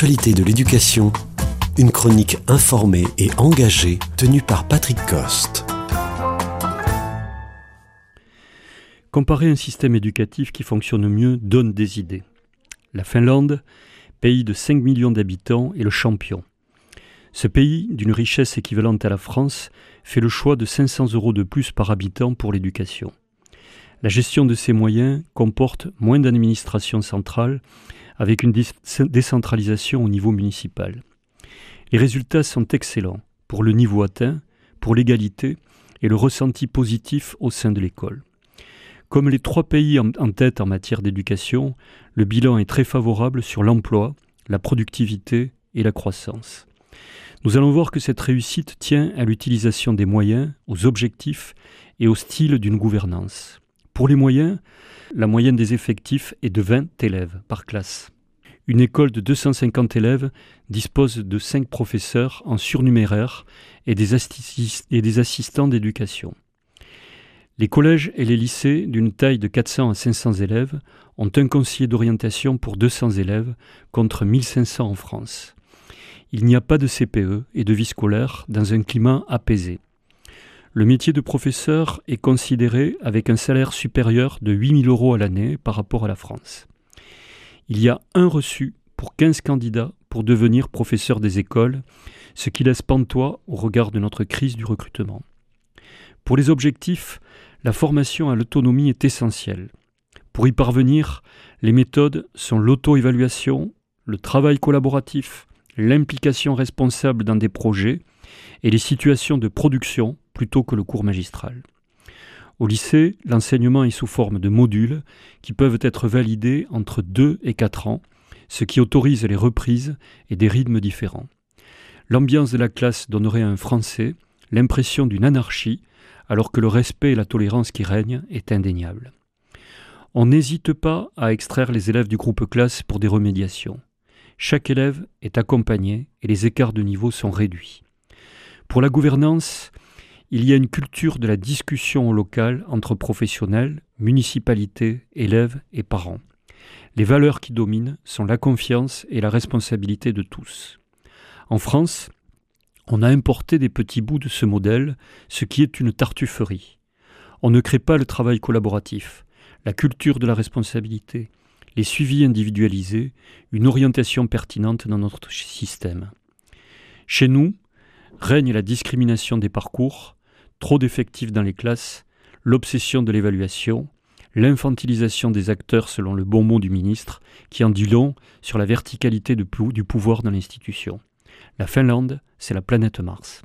De l'éducation, une chronique informée et engagée tenue par Patrick Coste. Comparer un système éducatif qui fonctionne mieux donne des idées. La Finlande, pays de 5 millions d'habitants, est le champion. Ce pays, d'une richesse équivalente à la France, fait le choix de 500 euros de plus par habitant pour l'éducation. La gestion de ces moyens comporte moins d'administration centrale, avec une décentralisation au niveau municipal. Les résultats sont excellents pour le niveau atteint, pour l'égalité et le ressenti positif au sein de l'école. Comme les trois pays en tête en matière d'éducation, le bilan est très favorable sur l'emploi, la productivité et la croissance. Nous allons voir que cette réussite tient à l'utilisation des moyens, aux objectifs et au style d'une gouvernance. Pour les moyens, la moyenne des effectifs est de 20 élèves par classe. Une école de 250 élèves dispose de 5 professeurs en surnuméraire et des, assistants d'éducation. Les collèges et les lycées d'une taille de 400 à 500 élèves ont un conseiller d'orientation pour 200 élèves contre 1500 en France il n'y a pas de CPE et de vie scolaire dans un climat apaisé. Le métier de professeur est considéré avec un salaire supérieur de 8000 euros à l'année par rapport à la France. Il y a un reçu pour 15 candidats pour devenir professeur des écoles, ce qui laisse pantois au regard de notre crise du recrutement. Pour les objectifs, la formation à l'autonomie est essentielle. Pour y parvenir, les méthodes sont l'auto-évaluation, le travail collaboratif, l'implication responsable dans des projets et les situations de production plutôt que le cours magistral. Au lycée, l'enseignement est sous forme de modules qui peuvent être validés entre 2 et 4 ans, ce qui autorise les reprises et des rythmes différents. L'ambiance de la classe donnerait à un français l'impression d'une anarchie, alors que le respect et la tolérance qui règnent est indéniable. On n'hésite pas à extraire les élèves du groupe classe pour des remédiations. Chaque élève est accompagné et les écarts de niveau sont réduits. Pour la gouvernance, il y a une culture de la discussion au local entre professionnels, municipalités, élèves et parents. Les valeurs qui dominent sont la confiance et la responsabilité de tous. En France, on a importé des petits bouts de ce modèle, ce qui est une tartufferie. On ne crée pas le travail collaboratif, la culture de la responsabilité, les suivis individualisés, une orientation pertinente dans notre système. Chez nous, règne la discrimination des parcours, trop d'effectifs dans les classes, l'obsession de l'évaluation, l'infantilisation des acteurs selon le bon mot du ministre, qui en dit long sur la verticalité du pouvoir dans l'institution. La Finlande, c'est la planète Mars.